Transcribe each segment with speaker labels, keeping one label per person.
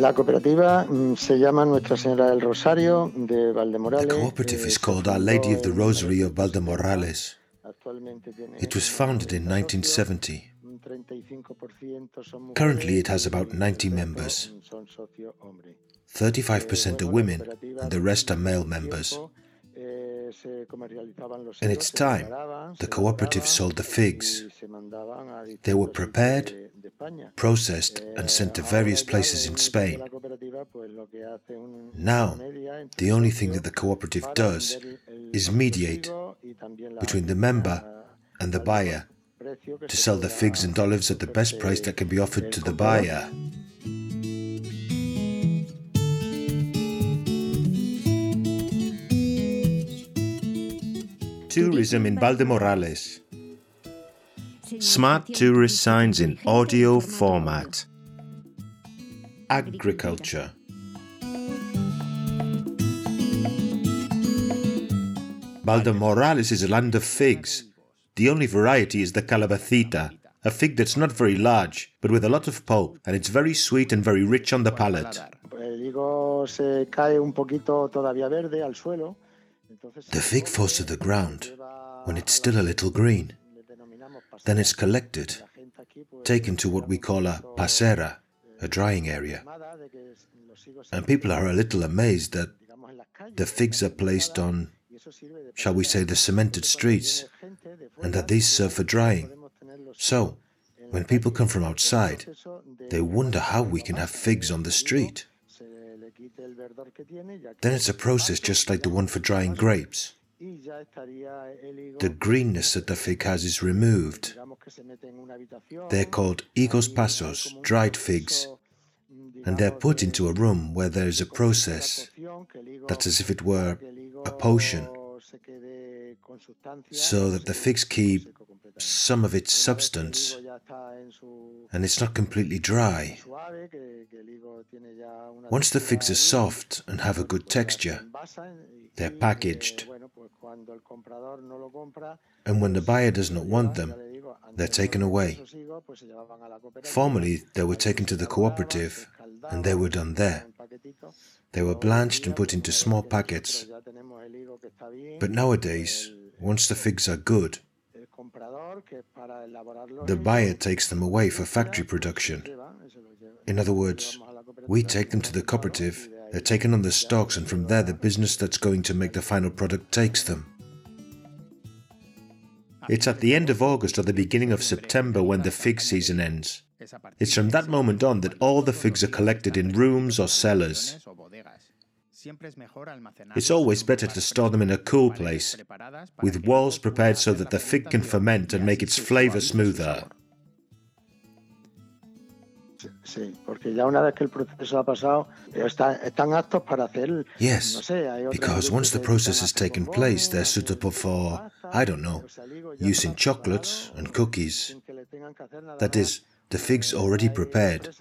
Speaker 1: La cooperativa mm, se llama Nuestra Señora del Rosario de Valdemorales.
Speaker 2: The cooperative is called Our Lady of the Rosary of Valdemorales. It was founded in 1970. Currently, it has about 90 members. 35% are women, and the rest are male members. In its time, the cooperative sold the figs. They were prepared, processed, and sent to various places in Spain. Now, the only thing that the cooperative does is mediate between the member and the buyer to sell the figs and olives at the best price that can be offered to the buyer. Tourism in Valdemorales. Smart tourist signs in audio format. Agriculture. Valdemorales is a land of figs. The only variety is the calabacita, a fig that's not very large, but with a lot of pulp, and it's very sweet and very rich on the palate. The fig falls to the ground when it's still a little green. Then it's collected, taken to what we call a pasera, a drying area. And people are a little amazed that the figs are placed on, shall we say, the cemented streets, and that these serve for drying. So, when people come from outside, they wonder how we can have figs on the street. Then it's a process just like the one for drying grapes. The greenness that the fig has is removed. They're called higos pasos, dried figs, and they're put into a room where there is a process that's as if it were a potion, so that the figs keep some of its substance and it's not completely dry. Once the figs are soft and have a good texture, they're packaged. And when the buyer does not want them, they're taken away. Formerly, they were taken to the cooperative and they were done there. They were blanched and put into small packets. But nowadays, once the figs are good, the buyer takes them away for factory production. In other words, we take them to the cooperative, they're taken on the stocks, and from there the business that's going to make the final product takes them. It's at the end of August or the beginning of September when the fig season ends. It's from that moment on that all the figs are collected in rooms or cellars. It's always better to store them in a cool place, with walls prepared so that the fig can ferment and make its flavor smoother. Yes, because once the process has taken place, they're suitable for, I don't know, use in chocolates and cookies. That is, the fig's already prepared,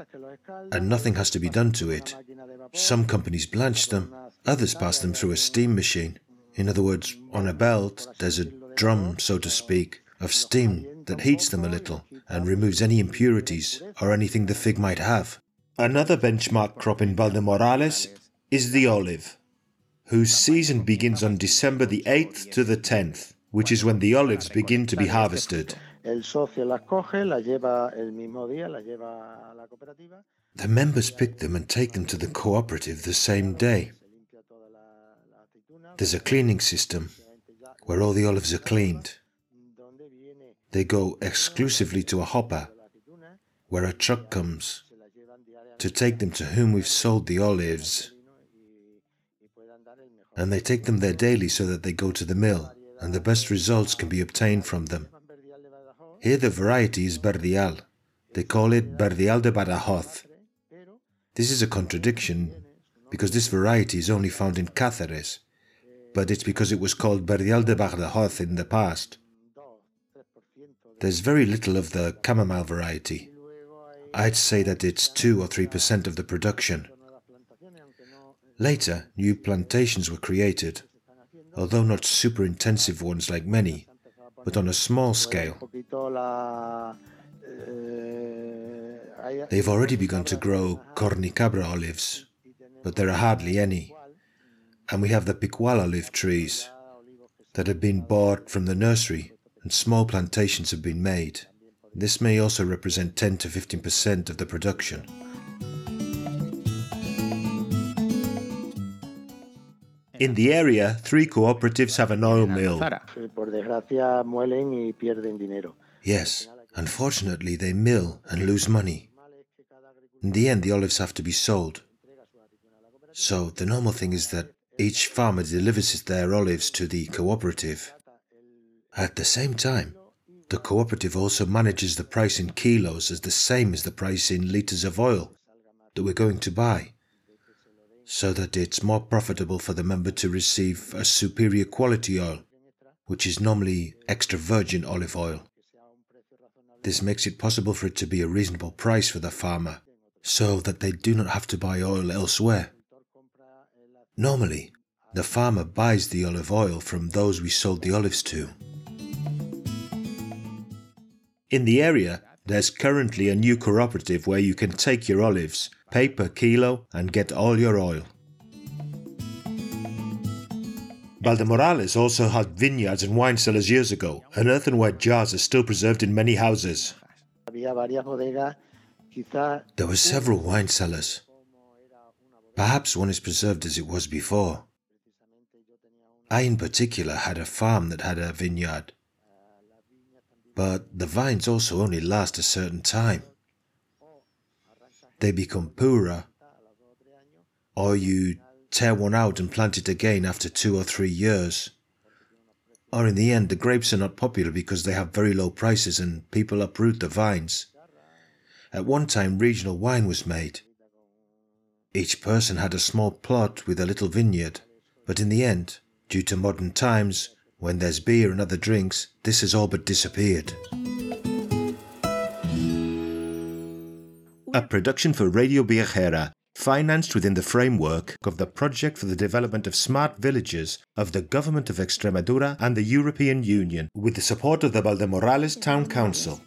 Speaker 2: and nothing has to be done to it. Some companies blanch them, others pass them through a steam machine. In other words, on a belt, there's a drum, so to speak, of steam that heats them a little and removes any impurities or anything the fig might have. Another benchmark crop in Valdemorales is the olive, whose season begins on December the 8th to the 10th, which is when the olives begin to be harvested. El socio las coge, las lleva el mismo día, las lleva a la cooperativa. The members pick them and take them to the cooperative the same day. There's a cleaning system where all the olives are cleaned. They go exclusively to a hopper where a truck comes to take them to whom we've sold the olives. And they take them there daily so that they go to the mill and the best results can be obtained from them. Here the variety is Verdial. They call it Verdial de Badajoz. This is a contradiction because this variety is only found in Cáceres, but it's because it was called Verdial de Badajoz in the past. There's very little of the chamomile variety. I'd say that it's 2 or 3% of the production. Later, new plantations were created, although not super intensive ones like many, but on a small scale. They've already begun to grow Cornicabra olives, but there are hardly any. And we have the Picual olive trees that have been bought from the nursery and small plantations have been made. This may also represent 10 to 15% of the production. In the area, three cooperatives have an oil mill. Yes, unfortunately, they mill and lose money. In the end, the olives have to be sold. So, the normal thing is that each farmer delivers their olives to the cooperative. At the same time, the cooperative also manages the price in kilos as the same as the price in litres of oil that we're going to buy so that it's more profitable for the member to receive a superior quality oil, which is normally extra virgin olive oil. This makes it possible for it to be a reasonable price for the farmer, so that they do not have to buy oil elsewhere. Normally, the farmer buys the olive oil from those we sold the olives to. In the area, there's currently a new cooperative where you can take your olives pay per kilo, and get all your oil. Valdemorales also had vineyards and wine cellars years ago, and earthenware jars are still preserved in many houses. There were several wine cellars. Perhaps one is preserved as it was before. I, in particular, had a farm that had a vineyard. But the vines also only last a certain time they become poorer, or you tear one out and plant it again after two or three years. Or in the end, the grapes are not popular because they have very low prices and people uproot the vines. At one time, regional wine was made. Each person had a small plot with a little vineyard, but in the end, due to modern times, when there's beer and other drinks, this has all but disappeared. a production for Radio Viajera, financed within the framework of the Project for the Development of Smart Villages of the Government of Extremadura and the European Union, with the support of the Valdemorales Town Council.